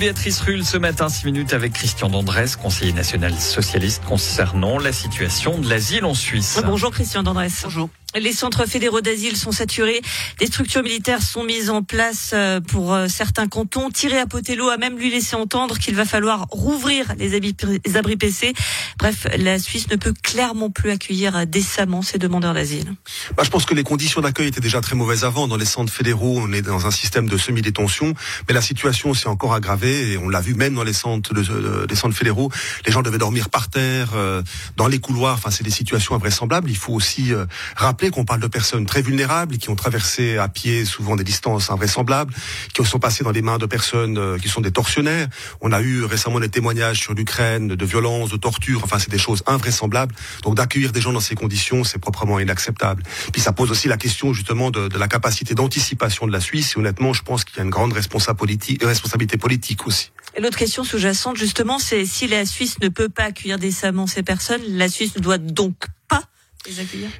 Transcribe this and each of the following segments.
Béatrice Rulle ce matin, 6 minutes avec Christian Dandresse, conseiller national socialiste concernant la situation de l'asile en Suisse. Bonjour Christian Dandresse. Bonjour. Les centres fédéraux d'asile sont saturés. Des structures militaires sont mises en place euh, pour euh, certains cantons. Thierry Apotello a même lui laissé entendre qu'il va falloir rouvrir les abris PC. Bref, la Suisse ne peut clairement plus accueillir décemment ces demandeurs d'asile. Bah, je pense que les conditions d'accueil étaient déjà très mauvaises avant. Dans les centres fédéraux, on est dans un système de semi-détention, mais la situation s'est encore aggravée et on l'a vu même dans les centres, les centres fédéraux. Les gens devaient dormir par terre, euh, dans les couloirs. Enfin, c'est des situations invraisemblables. Il faut aussi rappeler qu'on parle de personnes très vulnérables qui ont traversé à pied souvent des distances invraisemblables, qui sont passées dans les mains de personnes euh, qui sont des tortionnaires. On a eu récemment des témoignages sur l'Ukraine de violences, de torture. Enfin, c'est des choses invraisemblables. Donc d'accueillir des gens dans ces conditions, c'est proprement inacceptable. Puis ça pose aussi la question justement de, la capacité d'anticipation de la Suisse. Et honnêtement, je pense qu'il y a une grande responsabilité politique aussi. L'autre question sous-jacente, justement, c'est si la Suisse ne peut pas accueillir décemment ces personnes, la Suisse ne doit donc pas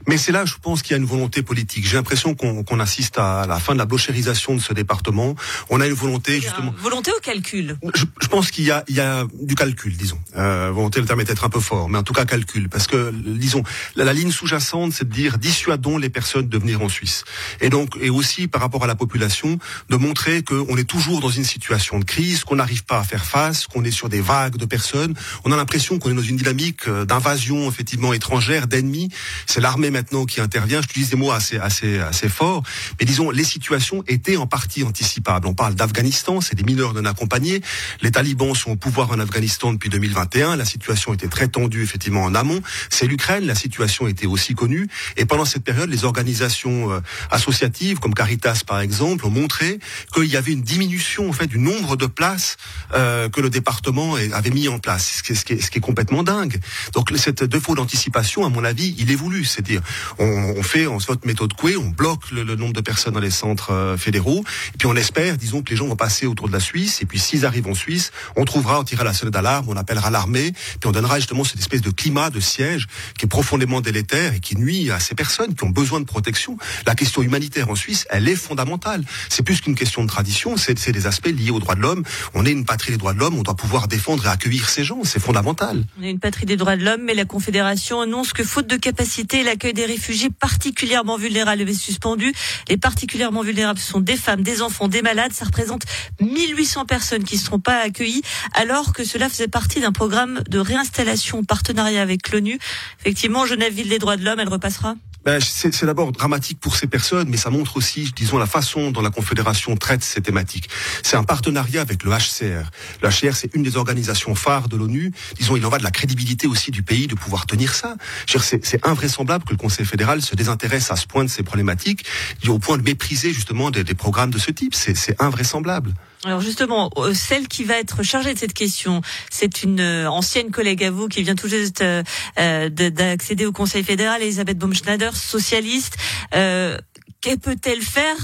mais c'est là, je pense qu'il y a une volonté politique. J'ai l'impression qu'on assiste à la fin de la blochérisation de ce département. On a une volonté justement. Volonté au calcul. Je, je pense qu'il y a, il y a du calcul, disons. Euh, volonté, le terme est peut-être un peu fort, mais en tout cas calcul, parce que disons la, la ligne sous-jacente, c'est de dire dissuadons les personnes de venir en Suisse. Et donc, et aussi par rapport à la population, de montrer qu'on est toujours dans une situation de crise, qu'on n'arrive pas à faire face, qu'on est sur des vagues de personnes. On a l'impression qu'on est dans une dynamique euh, d'invasion effectivement étrangère, d'ennemis c'est l'armée maintenant qui intervient. Je dis des mots assez, assez, assez forts. Mais disons, les situations étaient en partie anticipables. On parle d'Afghanistan, c'est des mineurs non accompagnés. Les talibans sont au pouvoir en Afghanistan depuis 2021. La situation était très tendue, effectivement, en amont. C'est l'Ukraine. La situation était aussi connue. Et pendant cette période, les organisations euh, associatives, comme Caritas, par exemple, ont montré qu'il y avait une diminution, en fait, du nombre de places euh, que le département avait mis en place. Ce qui est, ce qui est, ce qui est complètement dingue. Donc, cette défaut d'anticipation, à mon avis, il est voulu. C'est-à-dire, on, on, fait en sorte méthode Coué, on bloque le, le, nombre de personnes dans les centres euh, fédéraux, et puis on espère, disons, que les gens vont passer autour de la Suisse, et puis s'ils arrivent en Suisse, on trouvera, on tirera la sonnette d'alarme, on appellera l'armée, puis on donnera justement cette espèce de climat de siège qui est profondément délétère et qui nuit à ces personnes qui ont besoin de protection. La question humanitaire en Suisse, elle est fondamentale. C'est plus qu'une question de tradition, c'est des aspects liés aux droits de l'homme. On est une patrie des droits de l'homme, on doit pouvoir défendre et accueillir ces gens, c'est fondamental. On est une patrie des droits de l'homme, mais la Confédération annonce que faute de capacité l'accueil des réfugiés particulièrement vulnérables est suspendu. Les particulièrement vulnérables sont des femmes, des enfants, des malades. Ça représente 1800 personnes qui ne seront pas accueillies, alors que cela faisait partie d'un programme de réinstallation en partenariat avec l'ONU. Effectivement, Genève, ville des droits de l'homme, elle repassera ben, c'est d'abord dramatique pour ces personnes, mais ça montre aussi, disons, la façon dont la Confédération traite ces thématiques. C'est un partenariat avec le HCR. Le HCR, c'est une des organisations phares de l'ONU. Disons, il en va de la crédibilité aussi du pays de pouvoir tenir ça. C'est invraisemblable que le Conseil fédéral se désintéresse à ce point de ces problématiques, au point de mépriser justement des, des programmes de ce type. C'est invraisemblable. Alors justement, euh, celle qui va être chargée de cette question, c'est une euh, ancienne collègue à vous qui vient tout juste euh, d'accéder au Conseil fédéral, Elisabeth Baumschneider, socialiste. Euh, que peut-elle faire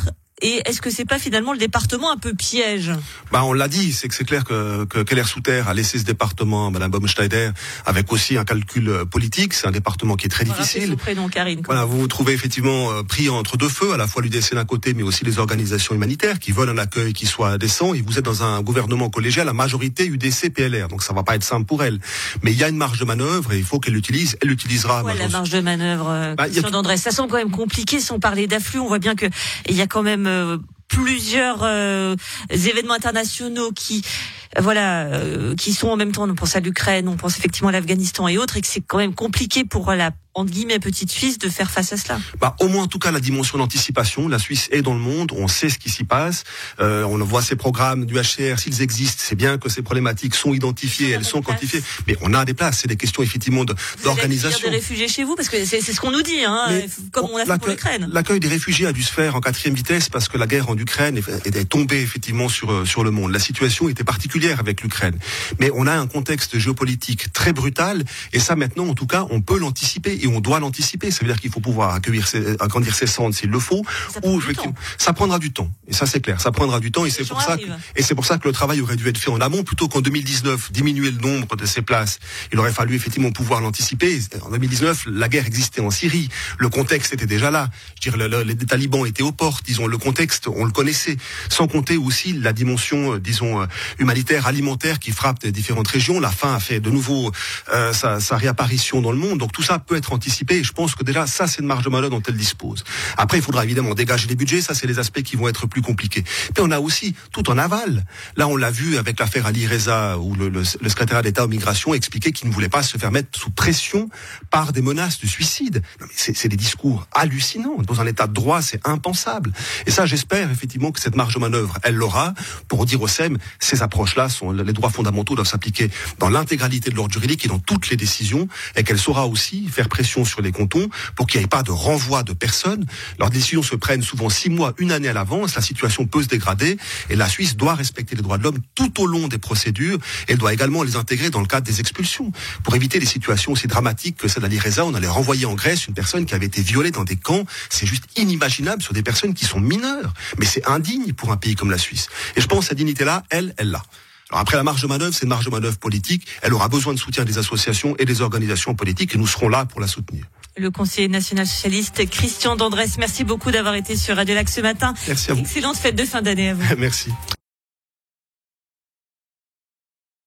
et est-ce que c'est pas finalement le département un peu piège Bah on l'a dit, c'est que c'est clair que, que Keller Souter a laissé ce département, Madame Baumschneider, avec aussi un calcul euh, politique. C'est un département qui est très difficile. Prénom, Karine, voilà, vous vous trouvez effectivement euh, pris entre deux feux, à la fois l'UDC d'un côté, mais aussi les organisations humanitaires qui veulent un accueil qui soit décent. Et vous êtes dans un gouvernement collégial, la majorité UDC PLR, donc ça va pas être simple pour elle. Mais il y a une marge de manœuvre et il faut qu'elle l'utilise. Elle l'utilisera. Ouais, la marge de manœuvre, euh, bah, Ça semble quand même compliqué sans parler d'afflux. On voit bien que il y a quand même euh, plusieurs euh, événements internationaux qui voilà euh, qui sont en même temps on pense à l'Ukraine on pense effectivement à l'Afghanistan et autres et que c'est quand même compliqué pour la entre guillemets petite Suisse de faire face à cela bah, Au moins en tout cas la dimension d'anticipation. La Suisse est dans le monde, on sait ce qui s'y passe, euh, on voit ces programmes du HCR, s'ils existent, c'est bien que ces problématiques sont identifiées, elles sont quantifiées, mais on a des places, c'est des questions effectivement d'organisation. des réfugiés chez vous parce que c'est ce qu'on nous dit, hein, comme on a fait pour l'Ukraine. L'accueil des réfugiés a dû se faire en quatrième vitesse parce que la guerre en Ukraine est, est tombée effectivement sur euh, sur le monde. La situation était particulière avec l'Ukraine, mais on a un contexte géopolitique très brutal et ça maintenant en tout cas on peut l'anticiper et on doit l'anticiper. Ça veut dire qu'il faut pouvoir accueillir ses, agrandir ses centres s'il le faut. Ça, ou ça prendra du temps. Et ça c'est clair, ça prendra du temps et c'est pour ça que, arrivent. et c'est pour ça que le travail aurait dû être fait en amont plutôt qu'en 2019 diminuer le nombre de ces places. Il aurait fallu effectivement pouvoir l'anticiper. En 2019, la guerre existait en Syrie, le contexte était déjà là. Je veux dire, le- le- les talibans étaient aux portes, disons, le contexte, on le connaissait. Sans compter aussi la dimension, euh, disons, euh, humanitaire, alimentaire qui frappe les différentes régions. La faim a fait de nouveau euh, sa, sa réapparition dans le monde. Donc tout ça peut être Et je pense que déjà, ça, c'est une marge de manœuvre dont elle dispose. Après, il faudra évidemment dégager les budgets. Ça, c'est les aspects qui vont être plus compliqués. Puis on a aussi tout en aval. Là, on l'a vu avec l'affaire Ali Reza, où le, secrétaire d'État aux migrations expliquait qu'il ne voulait pas se faire mettre sous pression par des menaces de suicide. C'est des discours hallucinants. Dans un État de droit, c'est impensable. Et ça, j'espère effectivement que cette marge de manœuvre, elle l'aura pour dire au SEM, ces approches-là sont les droits fondamentaux doivent s'appliquer dans l'intégralité de l'ordre juridique et dans toutes les décisions, et qu'elle saura aussi faire pression sur les cantons pour qu'il n'y ait pas de renvoi de personnes. Leurs décisions se prennent souvent six mois, une année à l'avance. La situation peut se dégrader et la Suisse doit respecter les droits de l'homme tout au long des procédures. Elle doit également les intégrer dans le cadre des expulsions pour éviter des situations aussi dramatiques que celle d'Ali Reza. On allait renvoyer en Grèce une personne qui avait été violée dans des camps. C'est juste inimaginable sur des personnes qui sont mineures. Mais c'est indigne pour un pays comme la Suisse. Et je pense que cette dignité-là, elle, elle l'a. Alors après la marge de manœuvre, c'est une marge de manœuvre politique. Elle aura besoin de soutien des associations et des organisations politiques et nous serons là pour la soutenir. Le conseiller national socialiste Christian Dandresse, merci beaucoup d'avoir été sur Radio Lac ce matin. Merci à vous. Excellente fête de fin d'année à vous. Merci.